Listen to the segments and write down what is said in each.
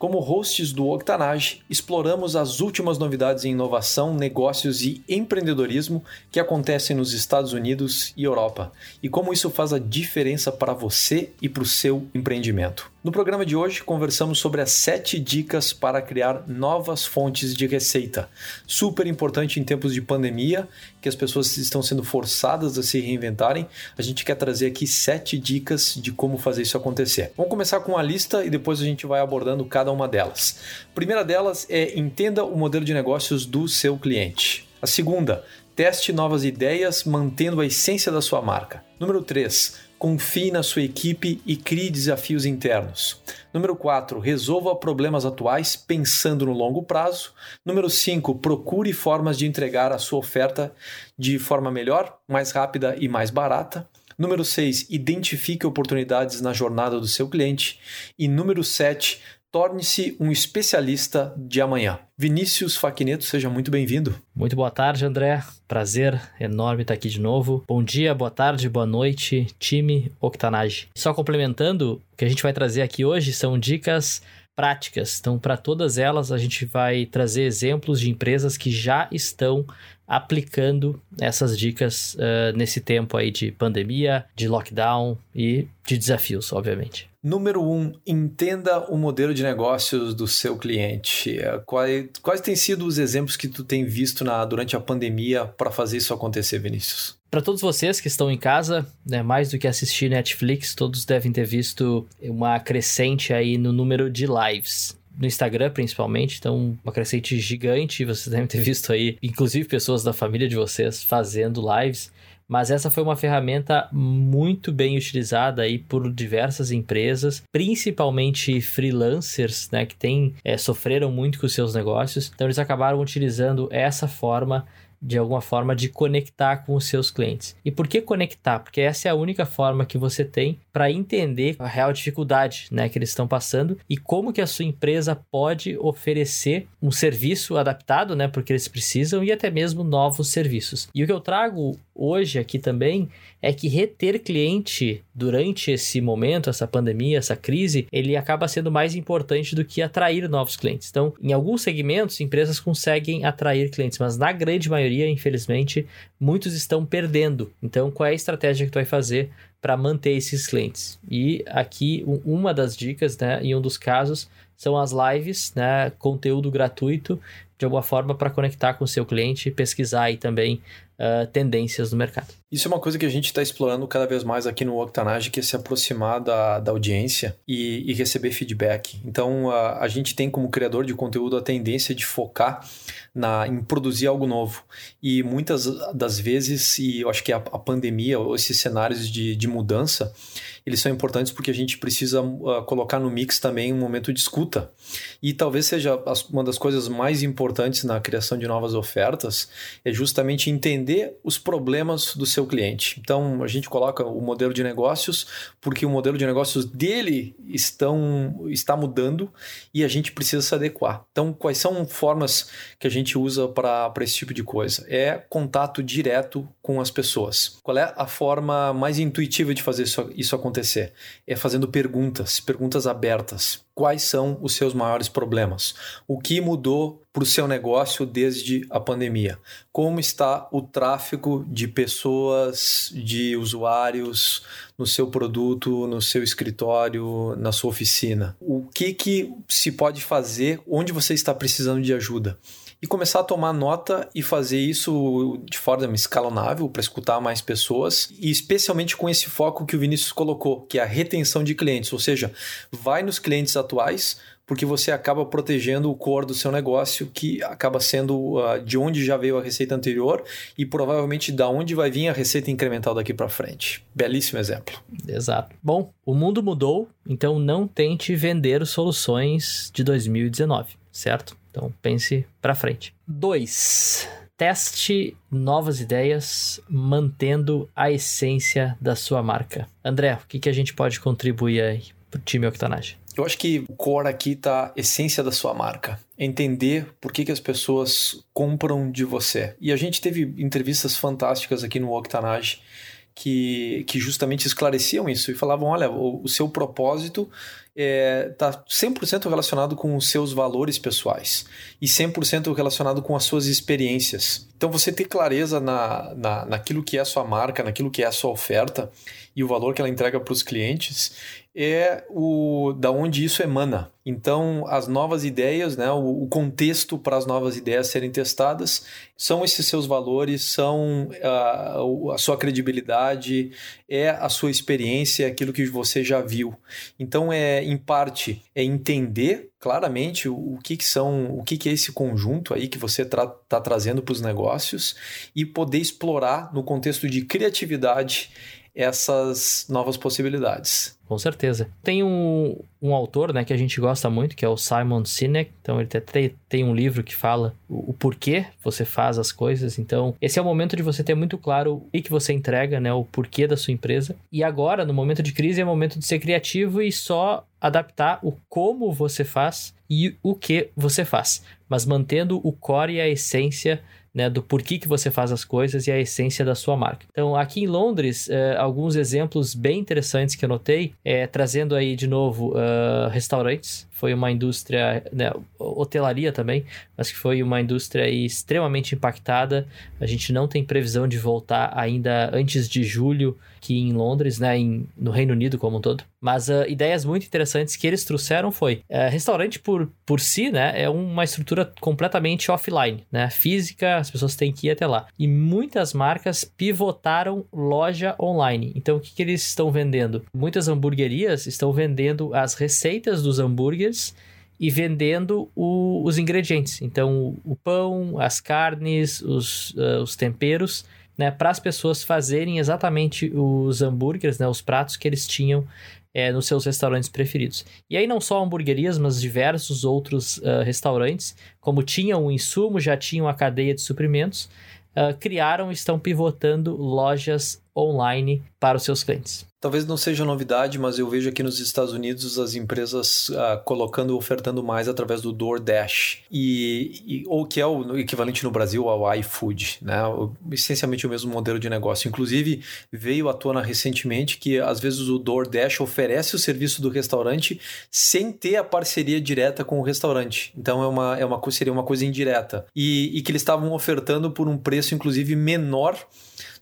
Como hosts do Octanage, exploramos as últimas novidades em inovação, negócios e empreendedorismo que acontecem nos Estados Unidos e Europa e como isso faz a diferença para você e para o seu empreendimento. No programa de hoje, conversamos sobre as sete dicas para criar novas fontes de receita. Super importante em tempos de pandemia, que as pessoas estão sendo forçadas a se reinventarem. A gente quer trazer aqui sete dicas de como fazer isso acontecer. Vamos começar com a lista e depois a gente vai abordando cada uma delas. A primeira delas é entenda o modelo de negócios do seu cliente. A segunda, teste novas ideias mantendo a essência da sua marca. Número 3, confie na sua equipe e crie desafios internos. Número 4, resolva problemas atuais pensando no longo prazo. Número 5, procure formas de entregar a sua oferta de forma melhor, mais rápida e mais barata. Número 6, identifique oportunidades na jornada do seu cliente. E número 7, Torne-se um especialista de amanhã. Vinícius Faquineto, seja muito bem-vindo. Muito boa tarde, André. Prazer enorme estar aqui de novo. Bom dia, boa tarde, boa noite, time Octanage. Só complementando, o que a gente vai trazer aqui hoje são dicas práticas. Então, para todas elas, a gente vai trazer exemplos de empresas que já estão aplicando essas dicas uh, nesse tempo aí de pandemia, de lockdown e de desafios, obviamente. Número um, entenda o modelo de negócios do seu cliente. É, quais, quais têm sido os exemplos que tu tem visto na, durante a pandemia para fazer isso acontecer, Vinícius? Para todos vocês que estão em casa, né, mais do que assistir Netflix, todos devem ter visto uma crescente aí no número de lives no Instagram principalmente, então uma crescente gigante, vocês devem ter visto aí, inclusive pessoas da família de vocês fazendo lives mas essa foi uma ferramenta muito bem utilizada aí por diversas empresas, principalmente freelancers, né, que tem, é, sofreram muito com os seus negócios. Então eles acabaram utilizando essa forma de alguma forma de conectar com os seus clientes. E por que conectar? Porque essa é a única forma que você tem para entender a real dificuldade, né, que eles estão passando e como que a sua empresa pode oferecer um serviço adaptado, né, porque eles precisam e até mesmo novos serviços. E o que eu trago hoje aqui também é que reter cliente durante esse momento, essa pandemia, essa crise, ele acaba sendo mais importante do que atrair novos clientes. Então, em alguns segmentos, empresas conseguem atrair clientes, mas na grande maioria, infelizmente, muitos estão perdendo. Então, qual é a estratégia que tu vai fazer para manter esses clientes? E aqui, uma das dicas, né, em um dos casos, são as lives, né, conteúdo gratuito, de alguma forma para conectar com o seu cliente, pesquisar aí também uh, tendências do mercado. Isso é uma coisa que a gente está explorando cada vez mais aqui no Octanage, que é se aproximar da, da audiência e, e receber feedback. Então, a, a gente tem como criador de conteúdo a tendência de focar na, em produzir algo novo. E muitas das vezes, e eu acho que a, a pandemia, ou esses cenários de, de mudança, eles são importantes porque a gente precisa uh, colocar no mix também um momento de escuta. E talvez seja uma das coisas mais importantes na criação de novas ofertas, é justamente entender os problemas do seu cliente. Então, a gente coloca o modelo de negócios porque o modelo de negócios dele estão, está mudando e a gente precisa se adequar. Então, quais são formas que a gente usa para esse tipo de coisa? É contato direto com as pessoas. Qual é a forma mais intuitiva de fazer isso, isso acontecer? É fazendo perguntas, perguntas abertas. Quais são os seus maiores problemas? O que mudou para o seu negócio desde a pandemia? Como está o tráfego de pessoas, de usuários no seu produto, no seu escritório, na sua oficina? O que, que se pode fazer? Onde você está precisando de ajuda? E começar a tomar nota e fazer isso de forma escalonável para escutar mais pessoas e especialmente com esse foco que o Vinícius colocou, que é a retenção de clientes, ou seja, vai nos clientes atuais porque você acaba protegendo o core do seu negócio, que acaba sendo uh, de onde já veio a receita anterior e provavelmente da onde vai vir a receita incremental daqui para frente. Belíssimo exemplo. Exato. Bom, o mundo mudou, então não tente vender soluções de 2019, certo? Então pense para frente. 2. Teste novas ideias, mantendo a essência da sua marca. André, o que, que a gente pode contribuir aí para o time Octanage? Eu acho que o core aqui tá a essência da sua marca. Entender por que, que as pessoas compram de você. E a gente teve entrevistas fantásticas aqui no Octanage que, que justamente esclareciam isso e falavam: olha, o, o seu propósito está é, tá 100% relacionado com os seus valores pessoais e 100% relacionado com as suas experiências. Então, você ter clareza na, na, naquilo que é a sua marca, naquilo que é a sua oferta e o valor que ela entrega para os clientes é o da onde isso emana. Então, as novas ideias, né, o, o contexto para as novas ideias serem testadas são esses seus valores, são a, a sua credibilidade, é a sua experiência, aquilo que você já viu. Então, é em parte é entender claramente o, o que, que são, o que, que é esse conjunto aí que você está tra trazendo para os negócios e poder explorar no contexto de criatividade essas novas possibilidades. Com certeza. Tem um, um autor né, que a gente gosta muito, que é o Simon Sinek. Então, ele tem, tem um livro que fala o, o, porquê você faz as coisas. Então, esse é o momento de você ter muito claro o que, que você entrega, né, o porquê da sua empresa. E agora, no momento de crise, é o momento de ser criativo e só adaptar o como você faz e o que você faz, mas mantendo o core e a essência né, do porquê que você faz as coisas e a essência da sua marca. Então, aqui em Londres, uh, alguns exemplos bem interessantes que eu notei, é, trazendo aí de novo uh, restaurantes, foi uma indústria, né, hotelaria também, mas que foi uma indústria extremamente impactada. A gente não tem previsão de voltar ainda antes de julho aqui em Londres, né, em, no Reino Unido como um todo. Mas uh, ideias muito interessantes que eles trouxeram foi uh, restaurante por, por si, né, é uma estrutura completamente offline, né, física, as pessoas têm que ir até lá. E muitas marcas pivotaram loja online. Então o que, que eles estão vendendo? Muitas hamburguerias estão vendendo as receitas dos hambúrgueres e vendendo o, os ingredientes. Então, o pão, as carnes, os, uh, os temperos, né, para as pessoas fazerem exatamente os hambúrgueres, né, os pratos que eles tinham é, nos seus restaurantes preferidos. E aí não só hamburguerias, mas diversos outros uh, restaurantes, como tinham o insumo, já tinham a cadeia de suprimentos, uh, criaram e estão pivotando lojas online para os seus clientes. Talvez não seja novidade, mas eu vejo aqui nos Estados Unidos as empresas uh, colocando, ofertando mais através do DoorDash, e, e, ou que é o equivalente no Brasil ao iFood, né? Essencialmente o mesmo modelo de negócio. Inclusive, veio à tona recentemente que às vezes o DoorDash oferece o serviço do restaurante sem ter a parceria direta com o restaurante. Então é uma, é uma, seria uma coisa indireta. E, e que eles estavam ofertando por um preço, inclusive, menor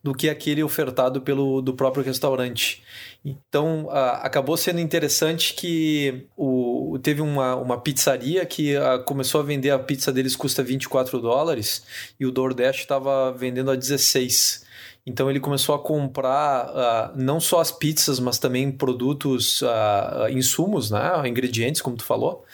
do que aquele ofertado pelo do próprio restaurante. Então, acabou sendo interessante que o, teve uma, uma pizzaria que começou a vender a pizza deles custa 24 dólares e o DoorDash estava vendendo a 16. Então ele começou a comprar uh, não só as pizzas, mas também produtos, uh, insumos, né? ingredientes, como tu falou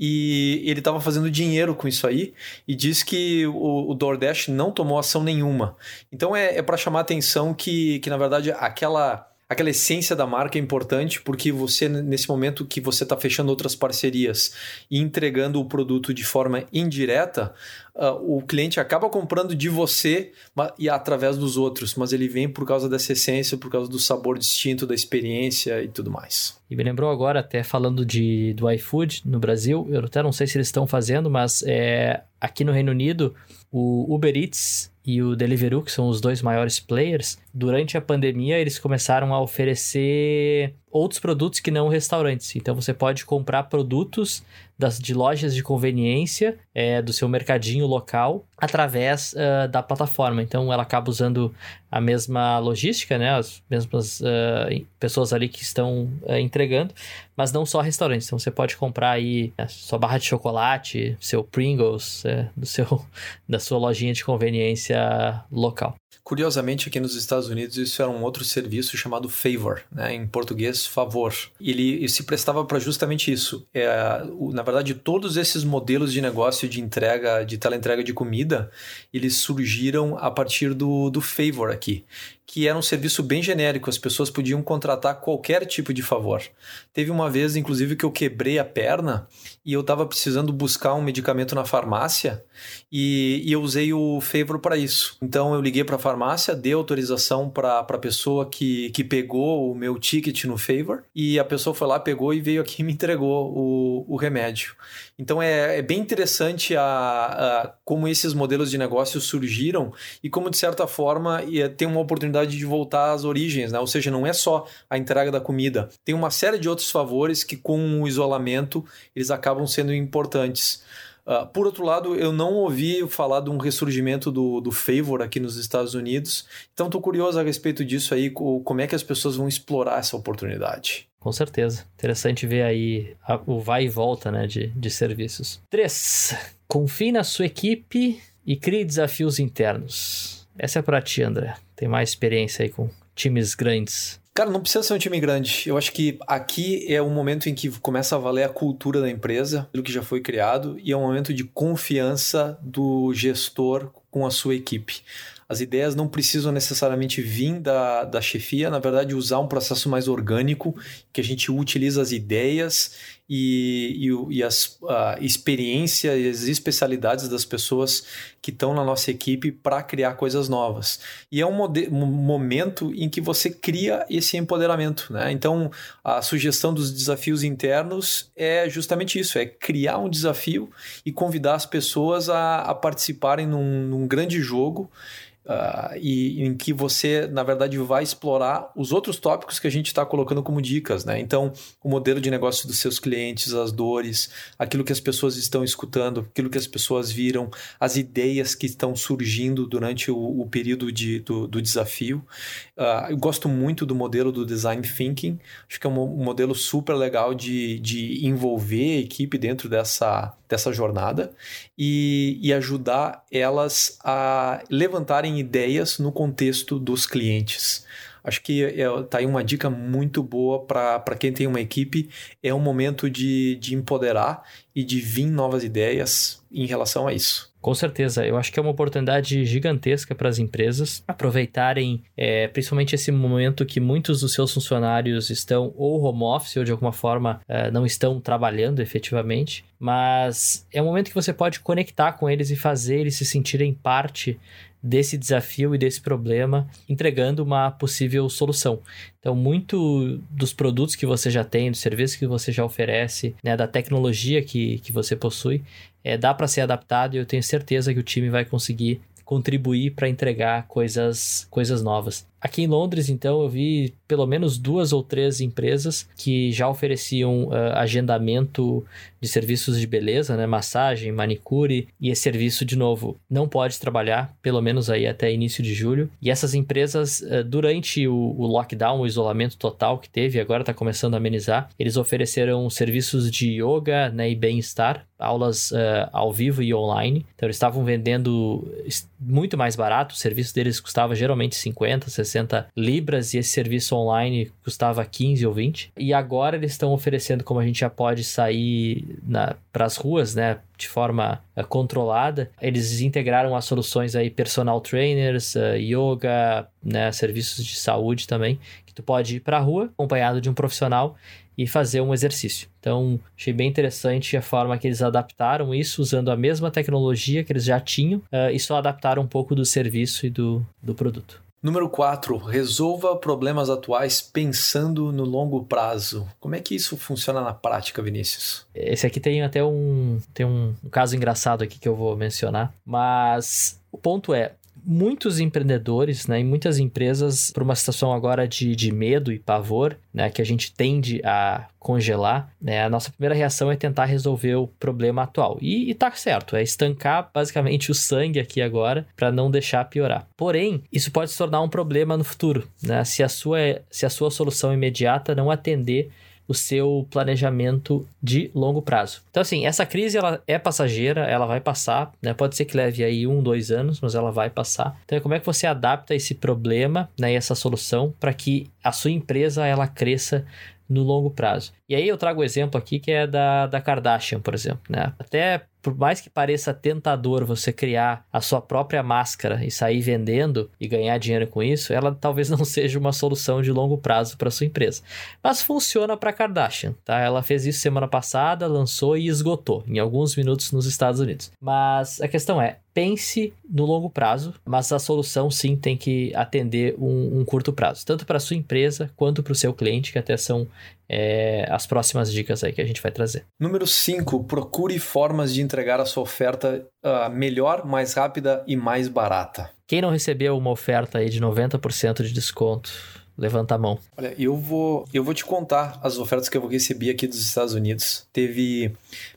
e ele estava fazendo dinheiro com isso aí e diz que o, o DoorDash não tomou ação nenhuma. Então é, é para chamar atenção que, que, na verdade, aquela aquela essência da marca é importante porque você, nesse momento que você está fechando outras parcerias e entregando o produto de forma indireta, uh, o cliente acaba comprando de você e através dos outros, mas ele vem por causa dessa essência, por causa do sabor distinto, da experiência e tudo mais. E me lembrou agora, até falando de, do iFood no Brasil, eu até não sei se eles estão fazendo, mas é, aqui no Reino Unido, o Uber Eats e o Deliveroo, que são os dois maiores players, durante a pandemia eles começaram a oferecer outros produtos que não restaurantes. Então você pode comprar produtos das, de lojas de conveniência é, do seu mercadinho local através uh, da plataforma. Então ela acaba usando a mesma logística, né? As mesmas uh, pessoas ali que estão uh, entregando, mas não só restaurantes. Então você pode comprar aí a sua barra de chocolate, seu Pringles, do seu, da sua lojinha de conveniência local. Curiosamente, aqui nos Estados Unidos, isso era um outro serviço chamado Favor, né? em português, favor. Ele, ele se prestava para justamente isso. É, na verdade, todos esses modelos de negócio de entrega, de teleentrega de comida, eles surgiram a partir do, do Favor aqui, que era um serviço bem genérico, as pessoas podiam contratar qualquer tipo de favor. Teve uma vez, inclusive, que eu quebrei a perna e eu estava precisando buscar um medicamento na farmácia e, e eu usei o Favor para isso. Então eu liguei para a farmácia, dei autorização para a pessoa que, que pegou o meu ticket no Favor e a pessoa foi lá, pegou e veio aqui e me entregou o, o remédio. Então é, é bem interessante a, a, como esses modelos de negócio surgiram e como, de certa forma, tem uma oportunidade de voltar às origens, né? Ou seja, não é só a entrega da comida. Tem uma série de outros favores que, com o isolamento, eles acabam sendo importantes. Uh, por outro lado, eu não ouvi falar de um ressurgimento do, do Favor aqui nos Estados Unidos, então estou curioso a respeito disso aí, como é que as pessoas vão explorar essa oportunidade. Com certeza. Interessante ver aí a, o vai e volta né, de, de serviços. 3. Confie na sua equipe e crie desafios internos. Essa é para ti, André tem mais experiência aí com times grandes? Cara, não precisa ser um time grande. Eu acho que aqui é o momento em que começa a valer a cultura da empresa, aquilo que já foi criado, e é um momento de confiança do gestor com a sua equipe. As ideias não precisam necessariamente vir da, da chefia, na verdade, usar um processo mais orgânico, que a gente utiliza as ideias e, e, e as a experiência e as especialidades das pessoas que estão na nossa equipe para criar coisas novas. E é um, um, momento em que você cria esse empoderamento. Né? Então, a sugestão dos desafios internos é justamente isso: é criar um desafio e convidar as pessoas a, a participarem num, num grande jogo Uh, e em que você, na verdade, vai explorar os outros tópicos que a gente está colocando como dicas, né? Então, o modelo de negócio dos seus clientes, as dores, aquilo que as pessoas estão escutando, aquilo que as pessoas viram, as ideias que estão surgindo durante o, o período de, do, do desafio. Uh, eu gosto muito do modelo do Design Thinking, acho que é um, modelo super legal de, de envolver a equipe dentro dessa, dessa jornada e, e ajudar elas a levantarem ideias no contexto dos clientes. Acho que é, tá aí uma dica muito boa para quem tem uma equipe. É um momento de, de empoderar e de vir novas ideias em relação a isso. Com certeza, eu acho que é uma oportunidade gigantesca para as empresas aproveitarem, é, principalmente esse momento que muitos dos seus funcionários estão ou home office ou de alguma forma é, não estão trabalhando efetivamente, mas é um momento que você pode conectar com eles e fazer eles se sentirem parte desse desafio e desse problema, entregando uma possível solução. Então, muito dos produtos que você já tem, dos serviços que você já oferece, né, da tecnologia que, que você possui, é, dá para ser adaptado e eu tenho certeza que o time vai conseguir contribuir para entregar coisas, coisas novas. Aqui em Londres, então, eu vi pelo menos duas ou três empresas que já ofereciam uh, agendamento de serviços de beleza, né? Massagem, manicure e esse serviço, de novo, não pode trabalhar, pelo menos aí até início de julho. E essas empresas, uh, durante o, o, lockdown, o isolamento total que teve, agora está começando a amenizar, eles ofereceram serviços de yoga né, e bem-estar, aulas uh, ao vivo e online. Então, eles estavam vendendo muito mais barato, o serviço deles custava geralmente 50, 60 60 libras e esse serviço online custava 15 ou 20. E agora eles estão oferecendo como a gente já pode sair para as ruas, né? De forma uh, controlada. Eles integraram as soluções aí personal trainers, uh, yoga, né? Serviços de saúde também, que tu pode ir para a rua acompanhado de um profissional e fazer um exercício. Então, achei bem interessante a forma que eles adaptaram isso usando a mesma tecnologia que eles já tinham uh, e só adaptaram um pouco do serviço e do, do produto. Número 4, resolva problemas atuais pensando no longo prazo. Como é que isso funciona na prática, Vinícius? Esse aqui tem até um, tem um, caso engraçado aqui que eu vou mencionar, mas o ponto é, muitos empreendedores né, e muitas empresas, por uma situação agora de, de medo e pavor, né, que a gente tende a congelar, né, a nossa primeira reação é tentar resolver o problema atual. E, e tá certo, é estancar basicamente o sangue aqui agora para não deixar piorar. Porém, isso pode se tornar um problema no futuro, né, se a sua, se a sua solução imediata não atender o seu planejamento de longo prazo. Então, assim, essa crise ela é passageira, ela vai passar, né? Pode ser que leve aí um, dois anos, mas ela vai passar. Então, como é que você adapta esse problema né, e essa solução para que a sua empresa ela cresça no longo prazo. E aí eu trago o um exemplo aqui que é da, da Kardashian, por exemplo. Né? Até por mais que pareça tentador você criar a sua própria máscara e sair vendendo e ganhar dinheiro com isso, ela talvez não seja uma solução de longo prazo para sua empresa. Mas funciona para Kardashian, tá? Ela fez isso semana passada, lançou e esgotou em alguns minutos nos Estados Unidos. Mas a questão é, pense no longo prazo, mas a solução sim tem que atender um, um curto prazo, tanto para sua empresa quanto para o seu cliente, que até são é, as próximas dicas aí que a gente vai trazer. Número 5, procure formas de entregar a sua oferta uh, melhor, mais rápida e mais barata. Quem não recebeu uma oferta aí de 90% de desconto, levanta a mão. Olha, eu vou, eu vou te contar as ofertas que eu recebi aqui dos Estados Unidos. Teve.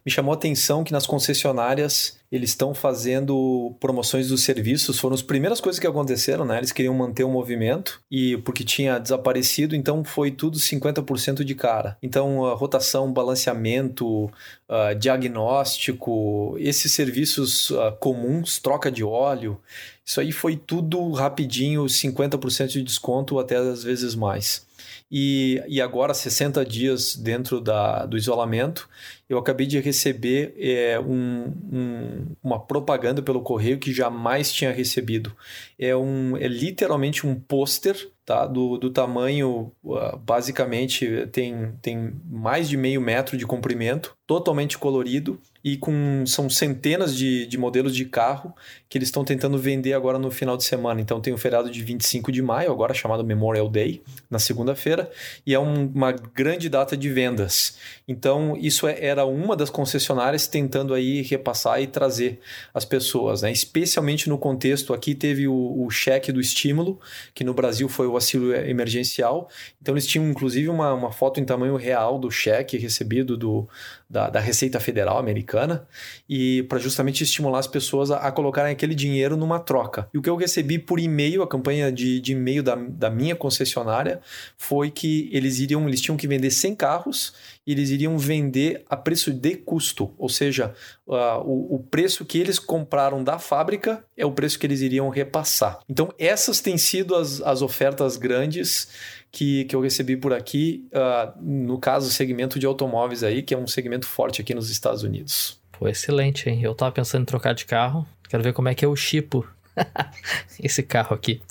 Me chamou a atenção que nas concessionárias eles estão fazendo promoções dos serviços. Foram as primeiras coisas que aconteceram, né? Eles queriam manter o movimento e porque tinha desaparecido, então foi tudo 50% de cara. Então, a rotação, balanceamento, uh, diagnóstico, esses serviços uh, comuns, troca de óleo, isso aí foi tudo rapidinho, 50% de desconto, até às vezes mais. E, e agora, 60 dias dentro da, do isolamento, eu acabei de receber é, um, um, uma propaganda pelo correio que jamais tinha recebido. É, um, é literalmente um pôster tá? do, do tamanho, uh, basicamente, tem, tem mais de meio metro de comprimento, totalmente colorido e com são centenas de, de modelos de carro que eles estão tentando vender agora no final de semana. Então tem o feriado de 25 de maio, agora chamado Memorial Day, na segunda-feira, e é um, uma grande data de vendas. Então isso é, era uma das concessionárias tentando aí repassar e trazer as pessoas, né? especialmente no contexto aqui teve o, o cheque do estímulo, que no Brasil foi o auxílio emergencial. Então eles tinham inclusive uma, uma foto em tamanho real do cheque recebido do, da, da Receita Federal americana e para justamente estimular as pessoas a, a, colocarem aquele dinheiro numa troca. E o que eu recebi por e-mail, a campanha de, de e-mail da, da minha concessionária, foi que eles iriam, eles tinham que vender 100 carros e eles iriam vender a preço de custo, ou seja, o, o preço que eles compraram da fábrica é o preço que eles iriam repassar. Então, essas têm sido as, as ofertas grandes que, que eu recebi por aqui, uh, no caso, o segmento de automóveis aí, que é um segmento forte aqui nos Estados Unidos. Pô, excelente, hein? Eu tava pensando em trocar de carro, quero ver como é que é o chipo esse carro aqui.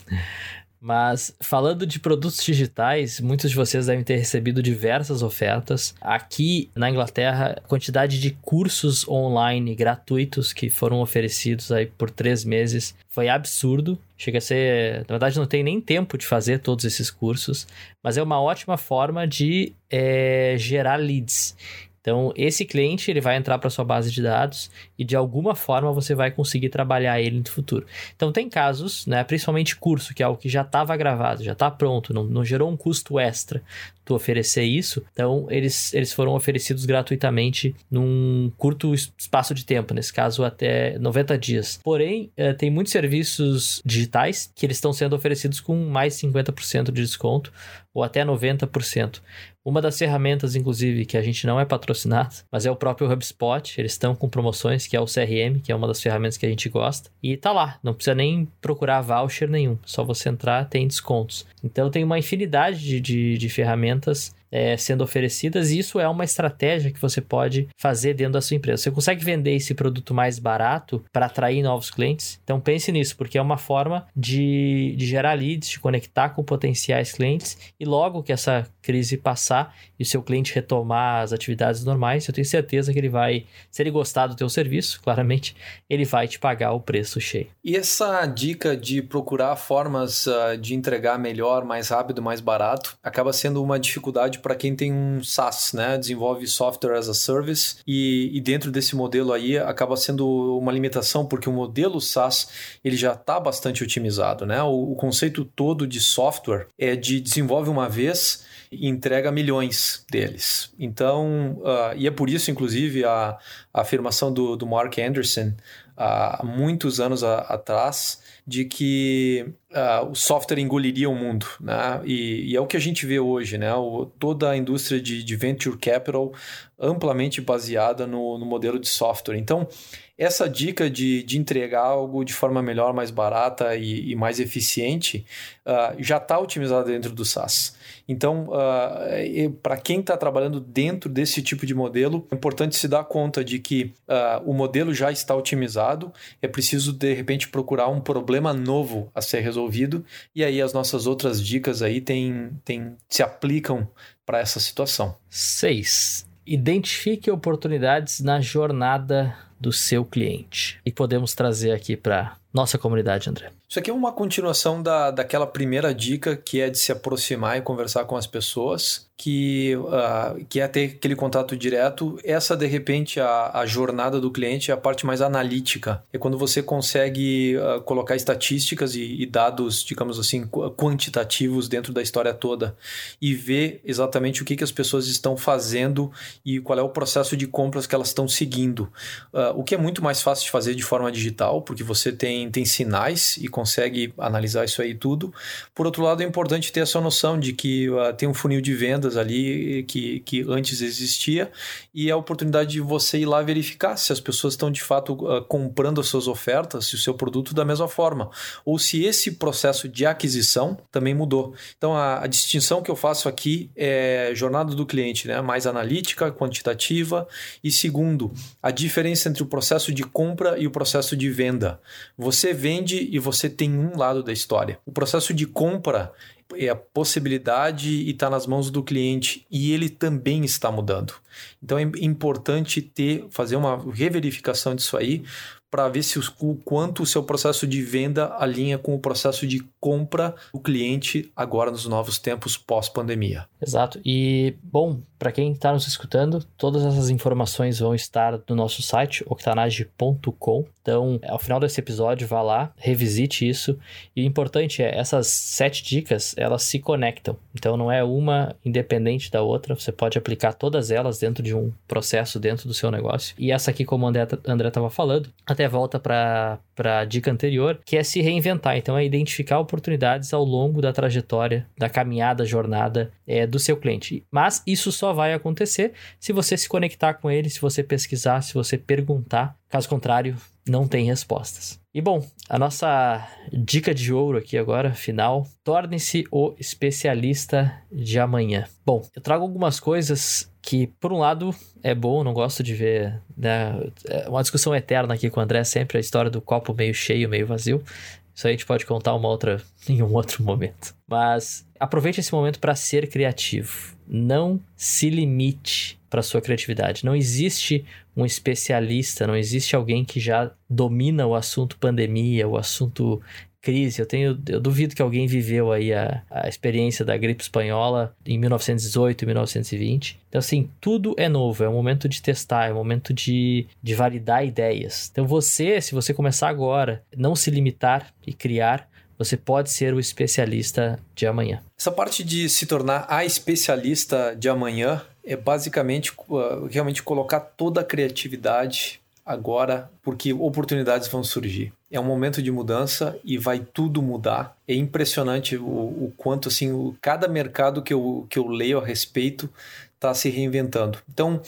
Mas falando de produtos digitais, muitos de vocês devem ter recebido diversas ofertas. Aqui na Inglaterra, a quantidade de cursos online gratuitos que foram oferecidos aí por três meses foi absurdo. Chega a ser. Na verdade, não tem nem tempo de fazer todos esses cursos, mas é uma ótima forma de é, gerar leads. Então, esse cliente ele vai entrar para sua base de dados e de alguma forma você vai conseguir trabalhar ele no futuro. Então, tem casos, né, principalmente curso, que é algo que já estava gravado, já está pronto, não, não gerou um custo extra tu oferecer isso. Então, eles, eles foram oferecidos gratuitamente num curto espaço de tempo, nesse caso até 90 dias. Porém, eh, tem muitos serviços digitais que eles estão sendo oferecidos com mais 50% de desconto ou até 90%. Uma das ferramentas, inclusive, que a gente não é patrocinado, mas é o próprio HubSpot. Eles estão com promoções, que é o CRM, que é uma das ferramentas que a gente gosta. E tá lá, não precisa nem procurar voucher nenhum. Só você entrar, tem descontos. Então tem uma infinidade de, de, de ferramentas é, sendo oferecidas, e isso é uma estratégia que você pode fazer dentro da sua empresa. Você consegue vender esse produto mais barato para atrair novos clientes? Então pense nisso, porque é uma forma de, de gerar leads, de conectar com potenciais clientes, e logo que essa crise passar e o seu cliente retomar as atividades normais, eu tenho certeza que ele vai, se ele gostar do teu serviço, claramente, ele vai te pagar o preço cheio. E essa dica de procurar formas uh, de entregar melhor, mais rápido, mais barato, acaba sendo uma dificuldade para quem tem um SaaS, né? Desenvolve software as a service e, e, dentro desse modelo aí acaba sendo uma limitação porque o modelo SaaS ele já está bastante otimizado, né? O, o conceito todo de software é de desenvolve uma vez e entrega milhões deles. Então, uh, e é por isso, inclusive, a, a afirmação do, do Mark Anderson há muitos anos a, atrás de que uh, o software engoliria o mundo, né? E, e, é o que a gente vê hoje, né? O, toda a indústria de, de venture capital amplamente baseada no, no modelo de software. Então, essa dica de, de entregar algo de forma melhor, mais barata e, e mais eficiente uh, já está otimizada dentro do SaaS. Então, uh, para quem está trabalhando dentro desse tipo de modelo, é importante se dar conta de que uh, o modelo já está otimizado, é preciso de repente procurar um problema novo a ser resolvido, e aí as nossas outras dicas aí tem, tem, se aplicam para essa situação. 6. Identifique oportunidades na jornada do seu cliente. E podemos trazer aqui para nossa comunidade, André. Isso aqui é uma continuação da, daquela primeira dica que é de se aproximar e conversar com as pessoas, que, uh, que é ter aquele contato direto. Essa, de repente, a, a jornada do cliente é a parte mais analítica. É quando você consegue uh, colocar estatísticas e, e, dados, digamos assim, quantitativos dentro da história toda e ver exatamente o que, que as pessoas estão fazendo e qual é o processo de compras que elas estão seguindo. Uh, o que é muito mais fácil de fazer de forma digital, porque você tem, tem sinais e consegue analisar isso aí tudo. Por outro lado, é importante ter essa noção de que uh, tem um funil de vendas ali que, que antes existia e é a oportunidade de você ir lá verificar se as pessoas estão de fato uh, comprando as suas ofertas, se o seu produto da mesma forma, ou se esse processo de aquisição também mudou. Então, a, a distinção que eu faço aqui é jornada do cliente, né? mais analítica, quantitativa, e segundo, a diferença entre o processo de compra e o processo de venda. Você vende e você tem um lado da história. O processo de compra é a possibilidade e está nas mãos do cliente e ele também está mudando. Então é importante ter fazer uma reverificação disso aí para ver se o quanto o seu processo de venda alinha com o processo de compra do cliente agora nos novos tempos pós-pandemia. Exato. E bom, para quem está nos escutando, todas essas informações vão estar no nosso site octanage.com. Então, ao final desse episódio, vá lá, revisite isso. E o importante é essas sete dicas, elas se conectam. Então, não é uma independente da outra. Você pode aplicar todas elas dentro de um processo dentro do seu negócio. E essa aqui, como o André estava falando, até volta para a dica anterior, que é se reinventar. Então, é identificar oportunidades ao longo da trajetória, da caminhada, jornada é, do seu cliente. Mas isso só vai acontecer se você se conectar com ele, se você pesquisar, se você perguntar. Caso contrário, não tem respostas. E bom, a nossa dica de ouro aqui agora, final, torne-se o especialista de amanhã. Bom, eu trago algumas coisas que, por um lado, é bom, não gosto de ver, né, é uma discussão eterna aqui com o André, sempre a história do copo meio cheio, meio vazio. Isso aí a gente pode contar uma outra em um outro momento. Mas aproveite esse momento para ser criativo. Não se limite para sua criatividade. Não existe um especialista, não existe alguém que já domina o assunto pandemia, o assunto crise. Eu tenho, eu duvido que alguém viveu aí a, a experiência da gripe espanhola em 1918 e 1920. Então, assim, tudo é novo, é o momento de testar, é o momento de, de validar ideias. Então, você, se você começar agora, não se limitar e criar, você pode ser o especialista de amanhã. Essa parte de se tornar a especialista de amanhã é basicamente uh, realmente colocar toda a criatividade agora, porque oportunidades vão surgir. É um momento de mudança e vai tudo mudar. É impressionante o, o quanto assim, o, cada mercado que eu, que eu leio a respeito está se reinventando. Então,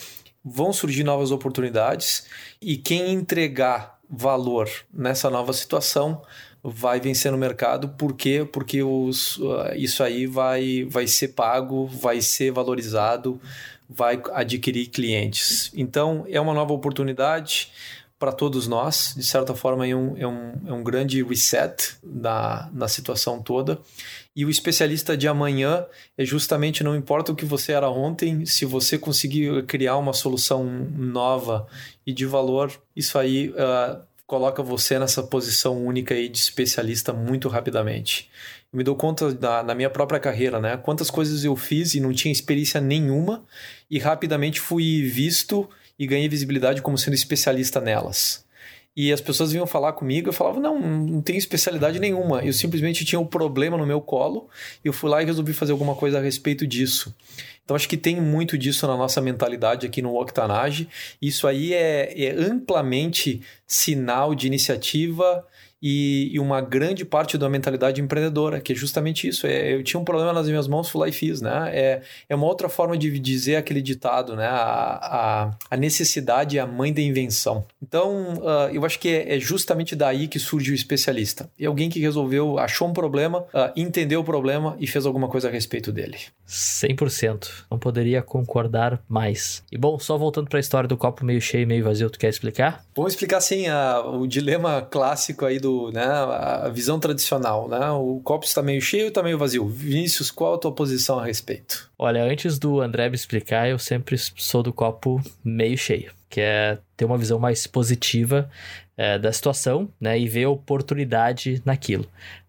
vão surgir novas oportunidades e quem entregar valor nessa nova situação vai vencer no mercado. Por quê? Porque os, uh, isso aí vai, vai ser pago, vai ser valorizado, vai adquirir clientes. Então, é uma nova oportunidade para todos nós. De certa forma, é um, é um, é um grande reset na, na situação toda. E o especialista de amanhã é justamente não importa o que você era ontem, se você conseguir criar uma solução nova e de valor, isso aí uh, coloca você nessa posição única aí de especialista muito rapidamente. Eu me dou conta da, na minha própria carreira, né? Quantas coisas eu fiz e não tinha experiência nenhuma e rapidamente fui visto e ganhei visibilidade como sendo especialista nelas. E as pessoas vinham falar comigo, eu falava, não, não tenho especialidade nenhuma. Eu simplesmente tinha um problema no meu colo, e eu fui lá e resolvi fazer alguma coisa a respeito disso. Então acho que tem muito disso na nossa mentalidade aqui no Octanage. Isso aí é, é amplamente sinal de iniciativa e, e, uma grande parte da mentalidade empreendedora, que é justamente isso. É, eu tinha um problema nas minhas mãos, fui lá e fiz, né? É, é uma outra forma de dizer aquele ditado, né? A, a, a necessidade é a mãe da invenção. Então, uh, eu acho que é, é, justamente daí que surge o especialista. É alguém que resolveu, achou um problema, uh, entendeu o problema e fez alguma coisa a respeito dele. 100%. Não poderia concordar mais. E bom, só voltando para a história do copo meio cheio e meio vazio, tu quer explicar? Vamos explicar sim a, o dilema clássico aí do né, a visão tradicional, né? O copo está meio cheio está meio vazio? Vinícius, qual a tua posição a respeito? Olha, antes do André me explicar, eu sempre sou do copo meio cheio, que é ter uma visão mais positiva é, da situação, né, e ver oportunidade naquilo.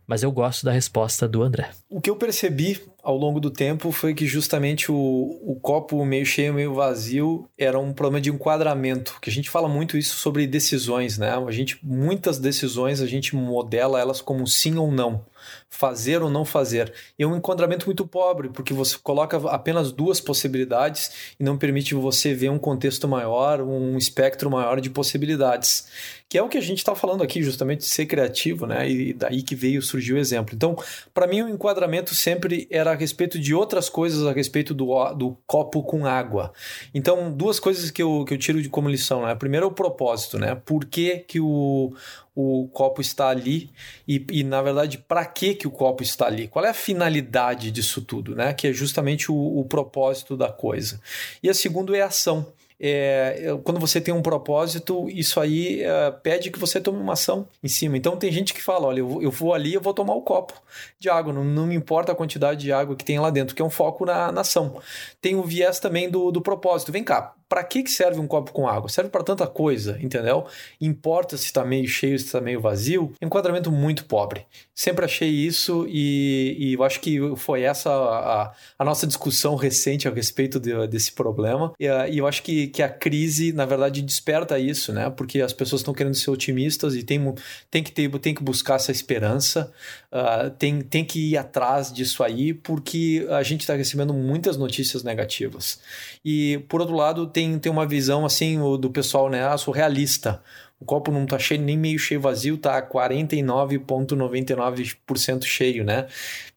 Mas eu gosto da resposta do André. O que eu percebi ao longo do tempo foi que justamente o, o copo meio cheio, meio vazio era um problema de enquadramento, que a gente fala muito isso sobre decisões, né? A gente, muitas decisões a gente modela elas como sim ou não fazer ou não fazer. E é um enquadramento muito pobre, porque você coloca apenas duas possibilidades e não permite você ver um contexto maior, um espectro maior de possibilidades. Que é o que a gente está falando aqui, justamente de ser criativo, né? E daí que veio, surgiu o exemplo. Então, para mim, o enquadramento sempre era a respeito de outras coisas, a respeito do, do copo com água. Então, duas coisas que eu, que eu tiro de como lição, né? Primeiro é o propósito, né? Por que, que o, o copo está ali e, e na verdade, para que, que o copo está ali? Qual é a finalidade disso tudo, né? Que é justamente o, o propósito da coisa. E a segunda é a ação. É, quando você tem um propósito, isso aí é, pede que você tome uma ação em cima. Então tem gente que fala: olha, eu, eu vou ali, eu vou tomar o um copo de água, não, não, me importa a quantidade de água que tem lá dentro, que é um foco na, na ação. Tem o viés também do, do propósito. Vem cá, para que, serve um copo com água? Serve para tanta coisa, entendeu? Importa se está meio cheio, se está meio vazio. Enquadramento muito pobre. Sempre achei isso e, e eu acho que foi essa a, a nossa discussão recente a respeito de, desse problema. E, e, eu acho que, que a crise, na verdade, desperta isso, né? Porque as pessoas estão querendo ser otimistas e tem, tem, que, ter, tem que buscar essa esperança, uh, tem, tem que ir atrás disso aí, porque a gente está recebendo muitas notícias negativas. E, por outro lado, tem, tem uma visão assim do pessoal, né? Ah, surrealista. O copo não tá cheio nem meio cheio vazio, tá 49,99% cheio, né?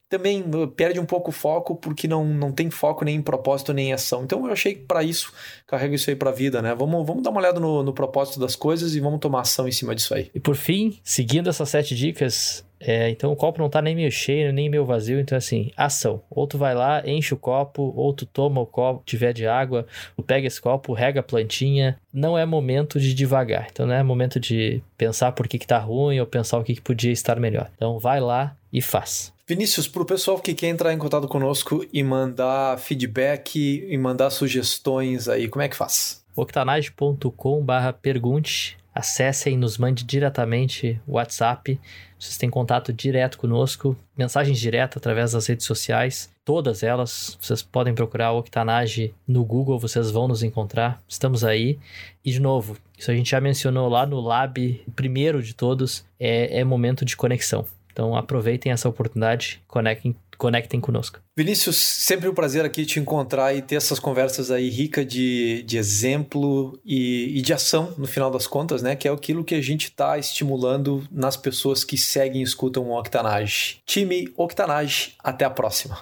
Também uh, perde um pouco o foco porque não, não tem foco nem em propósito nem em ação. Então eu achei que para isso, carrega isso aí para a vida, né? Vamos, vamos dar uma olhada no, no propósito das coisas e vamos tomar ação em cima disso aí. E por fim, seguindo essas sete dicas, é, então o copo não tá nem meio cheio, nem meio vazio, então assim, ação. Ou tu vai lá, enche o copo, ou tu toma o copo, tiver de água, tu pega esse copo, rega a plantinha. Não é momento de devagar. Então não é momento de pensar por que, que tá ruim ou pensar o que, que podia estar melhor. Então vai lá e faz. Vinícius, para o pessoal que quer entrar em contato conosco e mandar feedback e mandar sugestões aí, como é que faz? octanage.com/pergunte acessem, nos mande diretamente o WhatsApp. Vocês têm contato direto conosco, mensagens diretas através das redes sociais, todas elas. Vocês podem procurar o Octanage no Google, vocês vão nos encontrar. Estamos aí. E de novo, isso a gente já mencionou lá no Lab, primeiro de todos, é, é momento de conexão. Então aproveitem essa oportunidade, conectem, conectem conosco. Vinícius, sempre um prazer aqui te encontrar e ter essas conversas aí ricas de, de exemplo e, e, de ação, no final das contas, né? Que é aquilo que a gente está estimulando nas pessoas que seguem e escutam o Octanage. Time Octanage, até a próxima.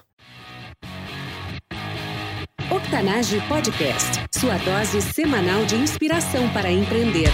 Octanage Podcast, sua dose semanal de inspiração para empreender.